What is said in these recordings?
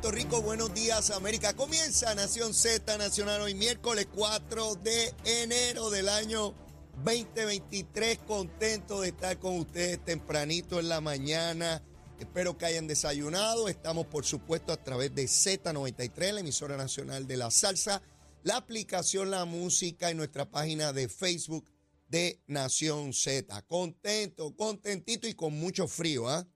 Puerto Rico, buenos días América. Comienza Nación Z Nacional hoy miércoles 4 de enero del año 2023. Contento de estar con ustedes tempranito en la mañana. Espero que hayan desayunado. Estamos por supuesto a través de Z93, la emisora nacional de la salsa, la aplicación La Música y nuestra página de Facebook de Nación Z. Contento, contentito y con mucho frío, ¿ah?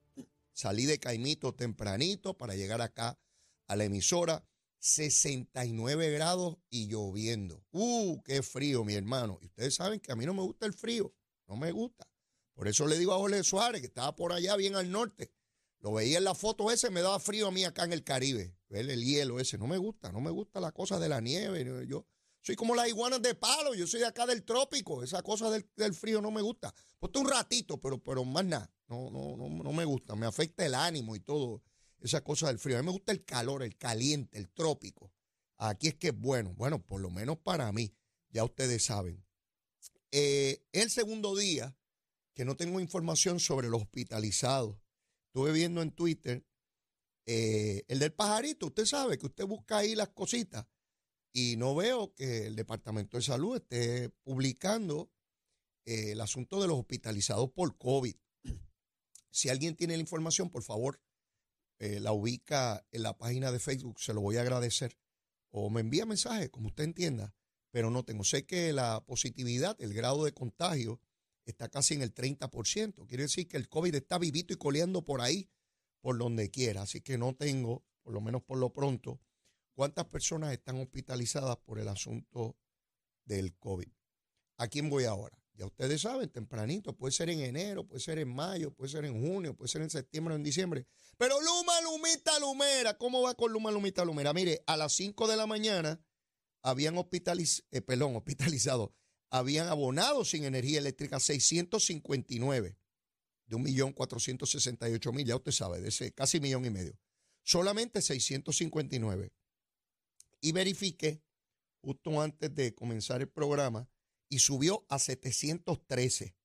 Salí de Caimito tempranito para llegar acá a la emisora. 69 grados y lloviendo. ¡Uh, qué frío, mi hermano! Y ustedes saben que a mí no me gusta el frío. No me gusta. Por eso le digo a Jorge Suárez, que estaba por allá bien al norte. Lo veía en la foto ese, me daba frío a mí acá en el Caribe. Ver el hielo ese. No me gusta, no me gusta la cosa de la nieve. Yo soy como las iguanas de palo. Yo soy de acá del trópico. Esa cosa del, frío no me gusta. Pues un ratito, pero, pero más nada. No, no, no, no me gusta. Me afecta el ánimo y todo esa cosa del frío. A mí me gusta el calor, el caliente, el trópico. Aquí es que es bueno. Bueno, por lo menos para mí. Ya ustedes saben. Eh, el segundo día que no tengo información sobre los hospitalizados. Estuve viendo en Twitter eh, el del pajarito. Usted sabe que usted busca ahí las cositas y no veo que el Departamento de Salud esté publicando eh, el asunto de los hospitalizados por COVID. Si alguien tiene la información, por favor, eh, la ubica en la página de Facebook, se lo voy a agradecer. O me envía mensaje, como usted entienda, pero no tengo. Sé que la positividad, el grado de contagio, está casi en el 30%. Quiere decir que el COVID está vivito y coleando por ahí, por donde quiera. Así que no tengo, por lo menos por lo pronto, cuántas personas están hospitalizadas por el asunto del COVID. ¿A quién voy ahora? Ya ustedes saben, tempranito, puede ser en enero, puede ser en mayo, puede ser en junio, puede ser en septiembre o en diciembre. Pero Lumita, Lumera, ¿cómo va con Luma, Lumita, Lumera? Mire, a las 5 de la mañana habían hospitaliz eh, hospitalizado, habían abonado sin energía eléctrica 659 de 1.468.000, ya usted sabe, de ese casi millón y medio. Solamente 659. Y verifique, justo antes de comenzar el programa, y subió a 713.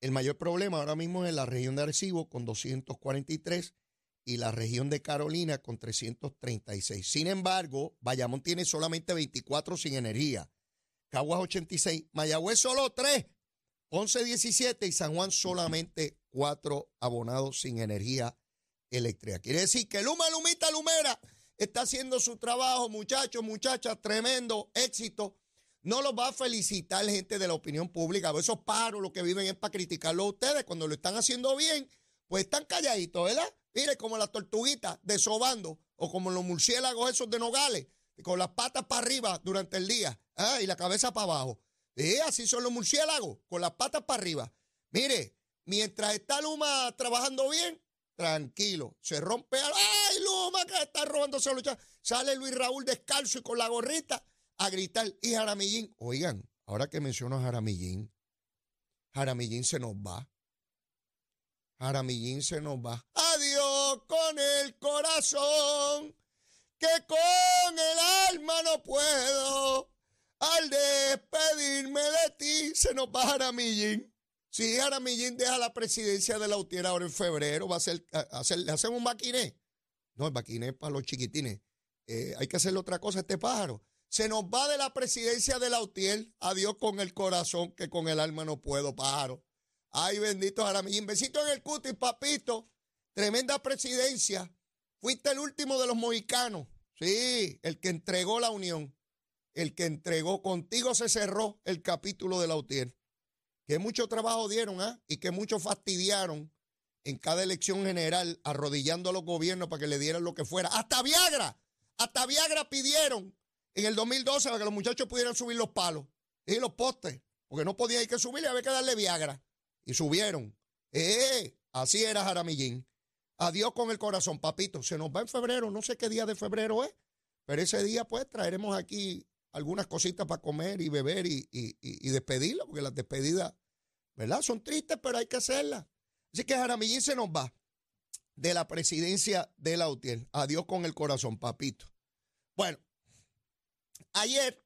El mayor problema ahora mismo es en la región de Arecibo con 243 y la región de Carolina con 336. Sin embargo, Bayamón tiene solamente 24 sin energía. Caguas 86, Mayagüez solo 3, Ponce 17 y San Juan solamente 4 abonados sin energía eléctrica. Quiere decir que Luma Lumita Lumera está haciendo su trabajo, muchachos, muchachas, tremendo éxito. No los va a felicitar gente de la opinión pública. Esos paros lo que viven es para criticarlo a ustedes. Cuando lo están haciendo bien, pues están calladitos, ¿verdad? Mire, como las tortuguitas desobando o como los murciélagos esos de Nogales, con las patas para arriba durante el día ¿ah? y la cabeza para abajo. Así son los murciélagos, con las patas para arriba. Mire, mientras está Luma trabajando bien, tranquilo, se rompe. ¡Ay, Luma, que está robándose lucha! Sale Luis Raúl descalzo y con la gorrita a gritar. Y Jaramillín, oigan, ahora que menciono a Jaramillín, Jaramillín se nos va. Jaramillín se nos va. Con el corazón, que con el alma no puedo. Al despedirme de ti, se nos va Jaramillín. Si Jaramillín deja la presidencia de la UTIER ahora en febrero, va a hacer, ¿le hacemos un baquiné? No, el baquiné es para los chiquitines. Eh, hay que hacerle otra cosa a este pájaro. Se nos va de la presidencia de la UTIER. Adiós con el corazón, que con el alma no puedo, pájaro. Ay, bendito Jaramillín. Besito en el cutis, papito. Tremenda presidencia. Fuiste el último de los mohicanos. Sí, el que entregó la unión. El que entregó. Contigo se cerró el capítulo de la UTIER. Que mucho trabajo dieron, ¿ah? Y que mucho fastidiaron en cada elección general, arrodillando a los gobiernos para que le dieran lo que fuera. Hasta Viagra. Hasta Viagra pidieron en el 2012 para que los muchachos pudieran subir los palos y los postes. Porque no podía ir que subir, había que darle Viagra y subieron. ¡Eh! Así era Jaramillín. Adiós con el corazón, papito. Se nos va en febrero, no sé qué día de febrero es, pero ese día pues traeremos aquí algunas cositas para comer y beber y, y, despedirla, porque las despedidas, ¿verdad? Son tristes, pero hay que hacerlas. Así que Jaramillín se nos va de la presidencia de la UTIER. Adiós con el corazón, papito. Bueno, ayer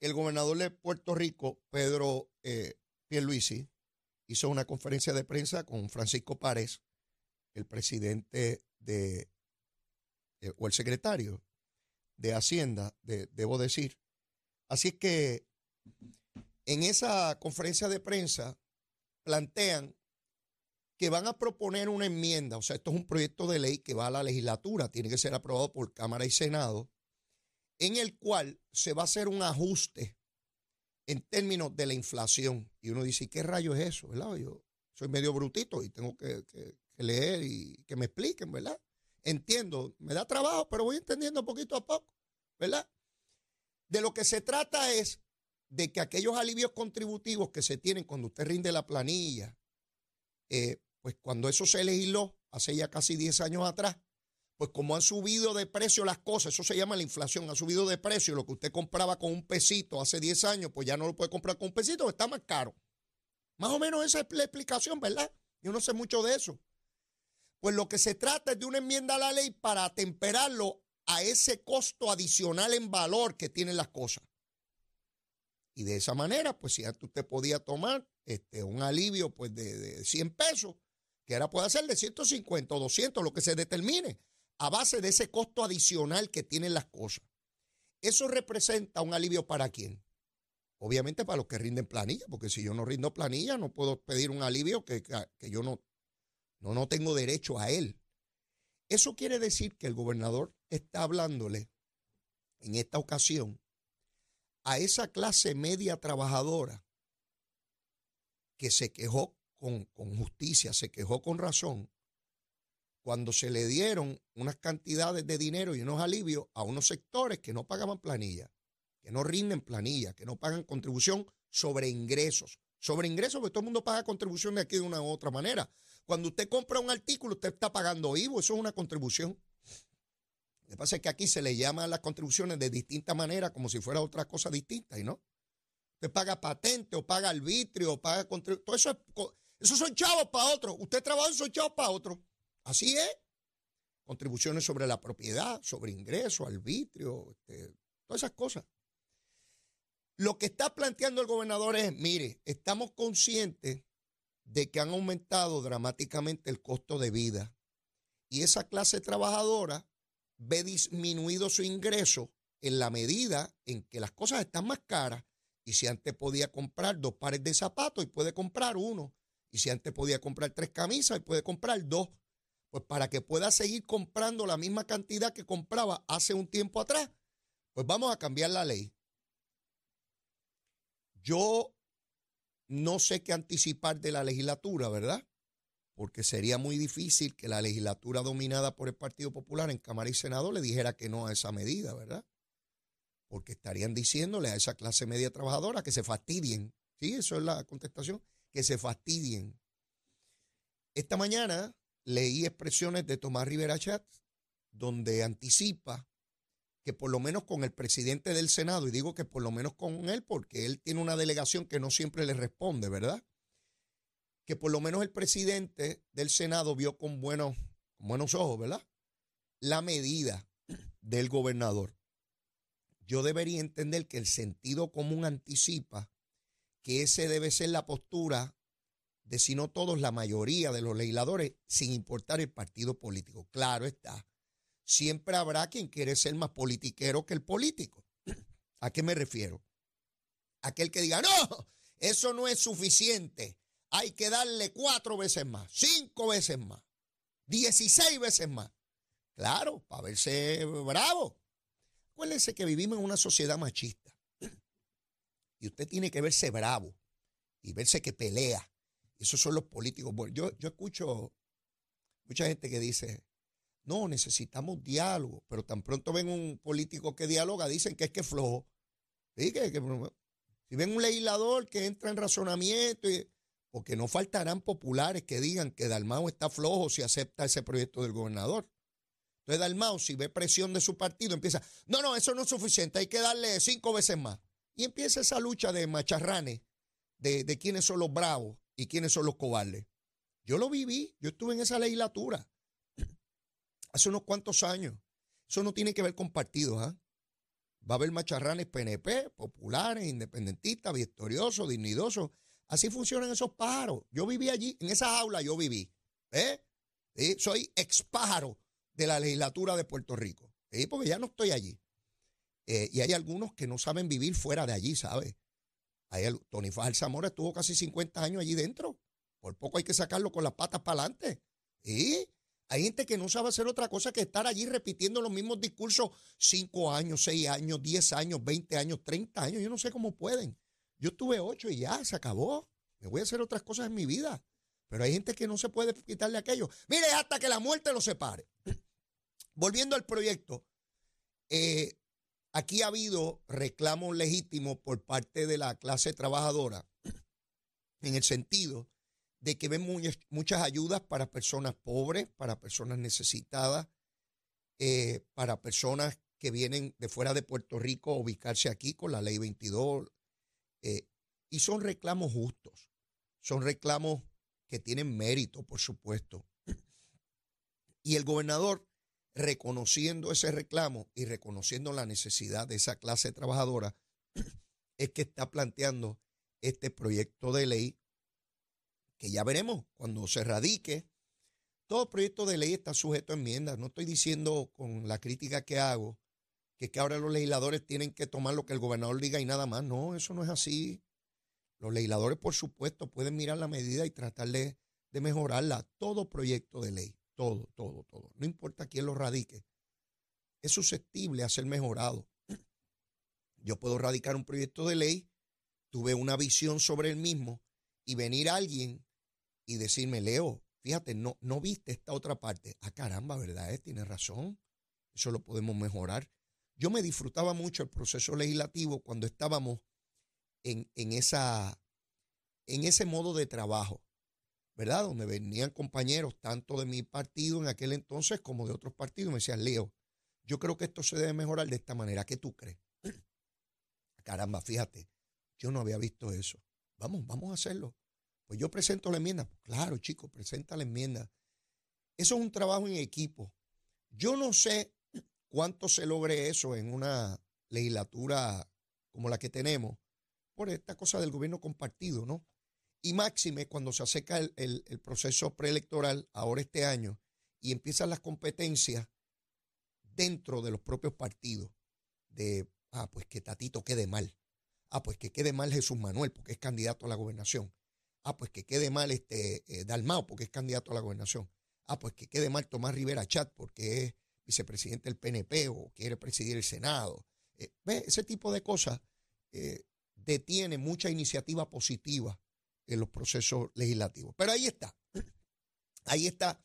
el gobernador de Puerto Rico, Pedro eh, Pierluisi, hizo una conferencia de prensa con Francisco Párez, el presidente de eh, o el secretario de Hacienda, debo decir. Así es que en esa conferencia de prensa plantean que van a proponer una enmienda, o sea, esto es un proyecto de ley que va a la legislatura, tiene que ser aprobado por Cámara y Senado, en el cual se va a hacer un ajuste en términos de la inflación. Y uno dice, ¿qué rayo es eso? ¿verdad? Yo soy medio brutito y tengo que, leer y que me expliquen, ¿verdad? Entiendo, me da trabajo, pero voy entendiendo poquito a poco, ¿verdad? De lo que se trata es de que aquellos alivios contributivos que se tienen cuando usted rinde la planilla, eh, pues cuando eso se legisló hace ya casi 10 años atrás, pues como han subido de precio las cosas, eso se llama la inflación, ha subido de precio, lo que usted compraba con un pesito hace 10 años, pues ya no lo puede comprar con un pesito, está más caro. Más o menos esa es la explicación, ¿verdad? Yo no sé mucho de eso. Pues lo que se trata es de una enmienda a la ley para atemperarlo a ese costo adicional en valor que tienen las cosas. Y de esa manera, pues si antes usted podía tomar este, un alivio pues de, de 100 pesos, que ahora puede ser de 150 o 200, lo que se determine a base de ese costo adicional que tienen las cosas. Eso representa un alivio para quién? Obviamente para los que rinden planilla, porque si yo no rindo planilla no puedo pedir un alivio que, que yo no, no, no tengo derecho a él. Eso quiere decir que el gobernador está hablándole en esta ocasión a esa clase media trabajadora que se quejó con, con justicia, se quejó con razón cuando se le dieron unas cantidades de dinero y unos alivios a unos sectores que no pagaban planilla, que no rinden planilla, que no pagan contribución sobre ingresos. Sobre ingresos, porque todo el mundo paga contribución de aquí de una u otra manera. Cuando usted compra un artículo, usted está pagando IVO, eso es una contribución. Lo que pasa es que aquí se le llama a las contribuciones de distinta manera, como si fuera otra cosa distinta, ¿y no? Usted paga patente, o paga arbitrio, o paga contribución. Todo eso es, son chavos para otros. Usted trabaja y son chavos para otros. Así es. Contribuciones sobre la propiedad, sobre ingresos, arbitrio, este, todas esas cosas. Lo que está planteando el gobernador es, mire, estamos conscientes de que han aumentado dramáticamente el costo de vida. Y esa clase trabajadora ve disminuido su ingreso en la medida en que las cosas están más caras. Y si antes podía comprar dos pares de zapatos y puede comprar uno. Y si antes podía comprar tres camisas y puede comprar dos. Pues para que pueda seguir comprando la misma cantidad que compraba hace un tiempo atrás, pues vamos a cambiar la ley. Yo no sé qué anticipar de la legislatura, ¿verdad? Porque sería muy difícil que la legislatura dominada por el Partido Popular en Cámara y Senado le dijera que no a esa medida, ¿verdad? Porque estarían diciéndole a esa clase media trabajadora que se fastidien. Sí, eso es la contestación, que se fastidien. Esta mañana leí expresiones de Tomás Rivera Chat donde anticipa que por lo menos con el presidente del Senado, y digo que por lo menos con él porque él tiene una delegación que no siempre le responde, ¿verdad? Que por lo menos el presidente del Senado vio con buenos, con buenos ojos, ¿verdad? La medida del gobernador. Yo debería entender que el sentido común anticipa que ese debe ser la postura de si no todos, la mayoría de los legisladores, sin importar el partido político. Claro está. Siempre habrá quien quiere ser más politiquero que el político. ¿A qué me refiero? Aquel que diga, no, eso no es suficiente. Hay que darle cuatro veces más, cinco veces más, dieciséis veces más. Claro, para verse bravo. Acuérdense que vivimos en una sociedad machista. Y usted tiene que verse bravo y verse que pelea esos son los políticos. yo, yo escucho mucha gente que dice, no, necesitamos diálogo, pero tan pronto ven un político que dialoga, dicen que es que es flojo. si ven un legislador que entra en razonamiento, porque no faltarán populares que digan que Dalmao está flojo si acepta ese proyecto del gobernador. Entonces Dalmao, si ve presión de su partido, empieza, no, no, eso no es suficiente, hay que darle cinco veces más. Y empieza esa lucha de macharranes, de, de quiénes son los bravos y quiénes son los cobardes. Yo lo viví, yo estuve en esa legislatura hace unos cuantos años. Eso no tiene que ver con partidos. ¿ah? Va a haber macharranes PNP, populares, independentistas, victoriosos, dignidosos. Así funcionan esos pájaros. Yo viví allí, en esa aula yo viví. ¿eh? Soy ex pájaro de la legislatura de Puerto Rico. Porque ya no estoy allí. Eh, y hay algunos que no saben vivir fuera de allí, ¿sabes? Tony Fajal Zamora estuvo casi 50 años allí dentro. Por poco hay que sacarlo con las patas para adelante. Y hay gente que no sabe hacer otra cosa que estar allí repitiendo los mismos discursos 5 años, 6 años, 10 años, 20 años, 30 años. Yo no sé cómo pueden. Yo estuve 8 y ya, se acabó. Me voy a hacer otras cosas en mi vida. Pero hay gente que no se puede quitarle aquello. Mire, hasta que la muerte lo separe. Volviendo al proyecto, eh, aquí ha habido reclamos legítimos por parte de la clase trabajadora en el sentido de que ven muchas ayudas para personas pobres, para personas necesitadas, eh, para personas que vienen de fuera de Puerto Rico a ubicarse aquí con la ley 22. Eh, y son reclamos justos, son reclamos que tienen mérito, por supuesto. Y el gobernador, reconociendo ese reclamo y reconociendo la necesidad de esa clase trabajadora, es que está planteando este proyecto de ley que ya veremos cuando se radique. Todo proyecto de ley está sujeto a enmiendas. No estoy diciendo con la crítica que hago que, que ahora los legisladores tienen que tomar lo que el gobernador diga y nada más. No, eso no es así. Los legisladores, por supuesto, pueden mirar la medida y tratar de, mejorarla. Todo proyecto de ley, todo, todo, todo. No importa quién lo radique, es susceptible a ser mejorado. Yo puedo radicar un proyecto de ley, tuve una visión sobre el mismo y venir alguien y decirme, Leo, fíjate, no, no viste esta otra parte. Ah, caramba, ¿verdad? Eh? Tienes razón. Eso lo podemos mejorar. Yo me disfrutaba mucho el proceso legislativo cuando estábamos en, en, esa, en ese modo de trabajo, ¿verdad? Donde venían compañeros tanto de mi partido en aquel entonces como de otros partidos. Me decían, Leo, yo creo que esto se debe mejorar de esta manera. ¿Qué tú crees? Caramba, fíjate, yo no había visto eso. Vamos, vamos a hacerlo. Pues yo presento la enmienda. Claro, chicos, presenta la enmienda. Eso es un trabajo en equipo. Yo no sé cuánto se logre eso en una legislatura como la que tenemos, por esta cosa del gobierno compartido, ¿no? Y máxime cuando se acerca el, el proceso preelectoral, ahora este año, y empiezan las competencias dentro de los propios partidos, de, ah, pues que Tatito quede mal, Ah, pues que quede mal Jesús Manuel porque es candidato a la gobernación. Ah, pues que quede mal este eh, Dalmao porque es candidato a la gobernación. Ah, pues que quede mal Tomás Rivera Chat porque es vicepresidente del PNP o quiere presidir el Senado. Eh. Ese tipo de cosas eh, detiene mucha iniciativa positiva en los procesos legislativos. Pero ahí está. Ahí está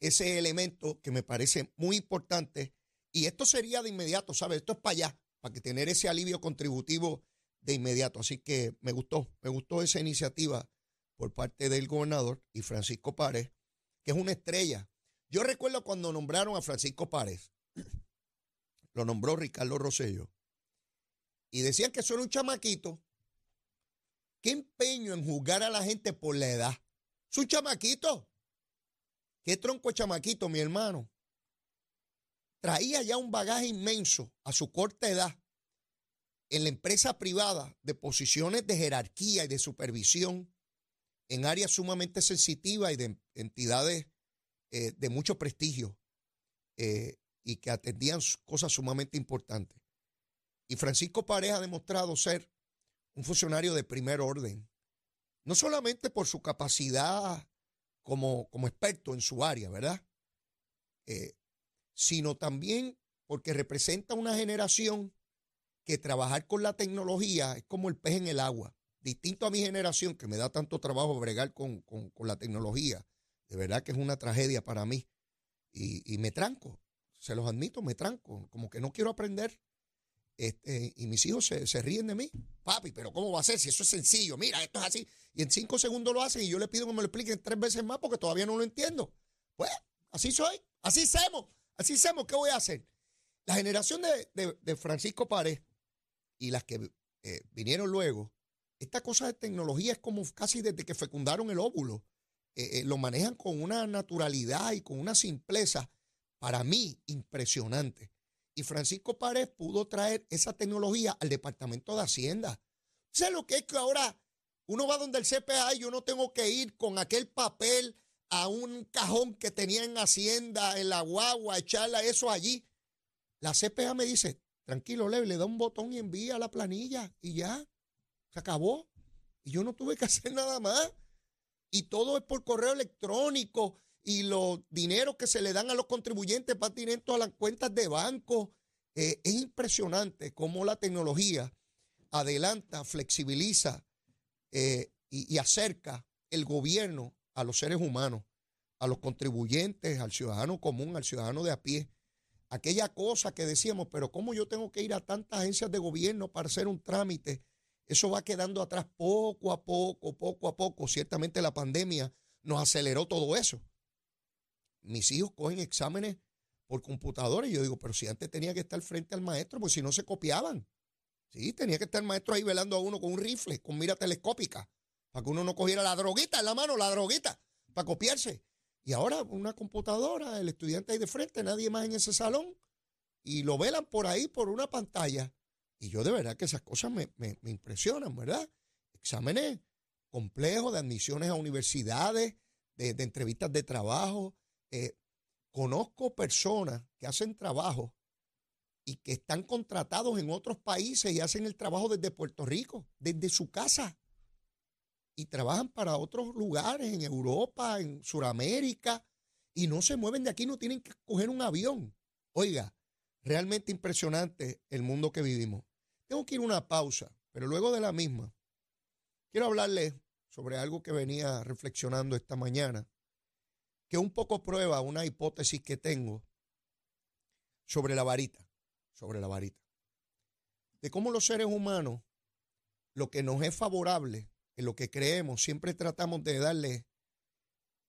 ese elemento que me parece muy importante. Y esto sería de inmediato, ¿sabes? Esto es para allá, para que tener ese alivio contributivo de inmediato. Así que me gustó, me gustó esa iniciativa por parte del gobernador y Francisco Párez, que es una estrella. Yo recuerdo cuando nombraron a Francisco Párez, lo nombró Ricardo Rosello, y decían que eso un chamaquito. ¿Qué empeño en juzgar a la gente por la edad? Es un chamaquito. ¿Qué tronco de chamaquito, mi hermano? Traía ya un bagaje inmenso a su corta edad en la empresa privada de posiciones de jerarquía y de supervisión en áreas sumamente sensitivas y de entidades eh, de mucho prestigio eh, y que atendían cosas sumamente importantes. Y Francisco Pareja ha demostrado ser un funcionario de primer orden, no solamente por su capacidad como, como experto en su área, ¿verdad? Eh, sino también porque representa una generación que trabajar con la tecnología es como el pez en el agua. Distinto a mi generación, que me da tanto trabajo bregar con, la tecnología. De verdad que es una tragedia para mí. Y, me tranco, se los admito, me tranco. Como que no quiero aprender. Este, y mis hijos se, ríen de mí. Papi, pero ¿cómo va a ser? Si eso es sencillo, mira, esto es así. Y en cinco segundos lo hacen y yo le pido que me lo expliquen tres veces más porque todavía no lo entiendo. Pues, así soy, así somos, así somos. ¿Qué voy a hacer? La generación de, de Francisco Párez y las que eh, vinieron luego, esta cosa de tecnología es como casi desde que fecundaron el óvulo. Eh, eh, lo manejan con una naturalidad y con una simpleza, para mí, impresionante. Y Francisco Párez pudo traer esa tecnología al Departamento de Hacienda. ¿Sabes lo que es que ahora uno va donde el CPA y yo no tengo que ir con aquel papel a un cajón que tenía en Hacienda, en la guagua, echarla eso allí. La CPA me dice, tranquilo, le da un botón y envía la planilla y ya, se acabó. Y yo no tuve que hacer nada más. Y todo es por correo electrónico y los dineros que se le dan a los contribuyentes para directo a las cuentas de banco. Eh, es impresionante cómo la tecnología adelanta, flexibiliza eh, y acerca el gobierno a los seres humanos, a los contribuyentes, al ciudadano común, al ciudadano de a pie. Aquella cosa que decíamos, pero ¿cómo yo tengo que ir a tantas agencias de gobierno para hacer un trámite? Eso va quedando atrás poco a poco, poco a poco. Ciertamente la pandemia nos aceleró todo eso. Mis hijos cogen exámenes por computadora y yo digo, pero si antes tenía que estar frente al maestro, pues si no se copiaban. Sí, tenía que estar el maestro ahí velando a uno con un rifle, con mira telescópica para que uno no cogiera la droguita en la mano, la droguita, para copiarse. Y ahora una computadora, el estudiante ahí de frente, nadie más en ese salón, y lo velan por ahí, por una pantalla. Y yo de verdad que esas cosas me, impresionan, ¿verdad? Exámenes complejos de admisiones a universidades, de, entrevistas de trabajo. Eh, conozco personas que hacen trabajo y que están contratados en otros países y hacen el trabajo desde Puerto Rico, desde su casa y trabajan para otros lugares, en Europa, en Sudamérica, y no se mueven de aquí, no tienen que coger un avión. Oiga, realmente impresionante el mundo que vivimos. Tengo que ir a una pausa, pero luego de la misma, quiero hablarles sobre algo que venía reflexionando esta mañana, que un poco prueba una hipótesis que tengo sobre la varita, sobre la varita. De cómo los seres humanos, lo que nos es favorable, en lo que creemos, siempre tratamos de darle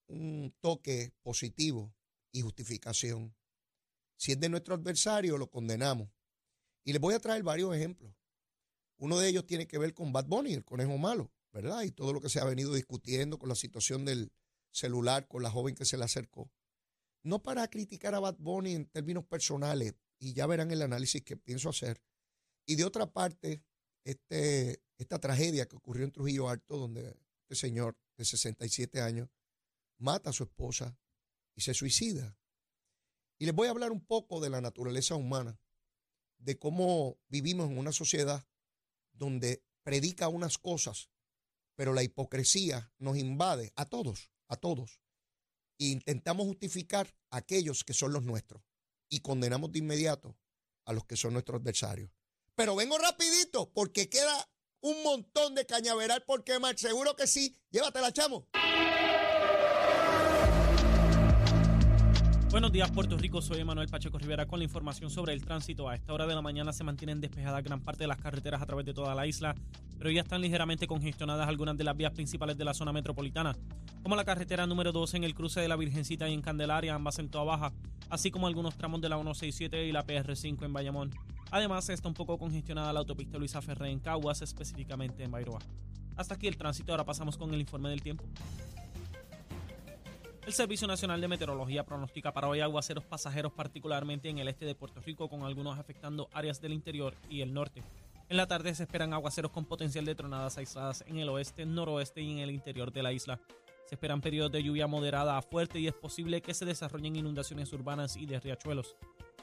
un toque positivo y justificación. Si es de nuestro adversario, lo condenamos. Y les voy a traer varios ejemplos. Uno de ellos tiene que ver con Bad Bunny, el conejo malo, ¿verdad? Y todo lo que se ha venido discutiendo con la situación del celular, con la joven que se le acercó. No para criticar a Bad Bunny en términos personales, y ya verán el análisis que pienso hacer. Y de otra parte, este esta tragedia que ocurrió en Trujillo Alto, donde este señor de 67 años mata a su esposa y se suicida. Y les voy a hablar un poco de la naturaleza humana, de cómo vivimos en una sociedad donde predica unas cosas, pero la hipocresía nos invade a todos, a todos. E intentamos justificar a aquellos que son los nuestros y condenamos de inmediato a los que son nuestros adversarios. Pero vengo rapidito porque queda un montón de cañaveral por quemar. Seguro que sí. Llévatela, chamo. Buenos días, Puerto Rico. Soy Manuel Pacheco Rivera con la información sobre el tránsito. A esta hora de la mañana se mantienen despejadas gran parte de las carreteras a través de toda la isla, pero ya están ligeramente congestionadas algunas de las vías principales de la zona metropolitana, como la carretera número 2 en el cruce de la Virgencita y en Candelaria, ambas en toda baja, así como algunos tramos de la 167 y la PR5 en Bayamón. Además, está un poco congestionada la autopista Luisa Ferré en Caguas, específicamente en Bairoa. Hasta aquí el tránsito, ahora pasamos con el informe del tiempo. El Servicio Nacional de Meteorología pronostica para hoy aguaceros pasajeros, particularmente en el este de Puerto Rico, con algunos afectando áreas del interior y el norte. En la tarde se esperan aguaceros con potencial de tronadas aisladas en el oeste, noroeste y en el interior de la isla. Se esperan periodos de lluvia moderada a fuerte y es posible que se desarrollen inundaciones urbanas y de riachuelos.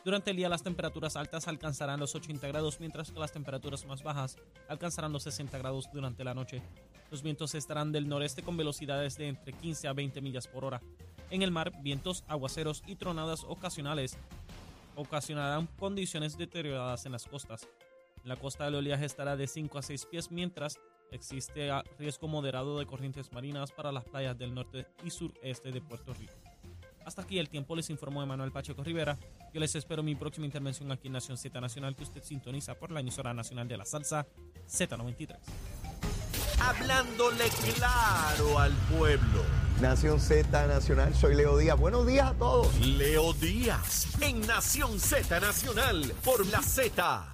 Durante el día las temperaturas altas alcanzarán los 80 grados, mientras que las temperaturas más bajas alcanzarán los 60 grados durante la noche. Los vientos estarán del noreste con velocidades de entre 15 a 20 millas por hora. En el mar, vientos, aguaceros y tronadas ocasionales ocasionarán condiciones deterioradas en las costas. La costa el oleaje estará de 5 a 6 pies, mientras existe riesgo moderado de corrientes marinas para las playas del norte y sureste de Puerto Rico. Hasta aquí el tiempo, les informó Emanuel Pacheco Rivera. Yo les espero mi próxima intervención aquí en Nación Z Nacional, que usted sintoniza por la emisora nacional de la salsa Z93. Hablándole claro al pueblo. Nación Z Nacional, soy Leo Díaz. Buenos días a todos. Leo Díaz, en Nación Z Nacional, por la Z.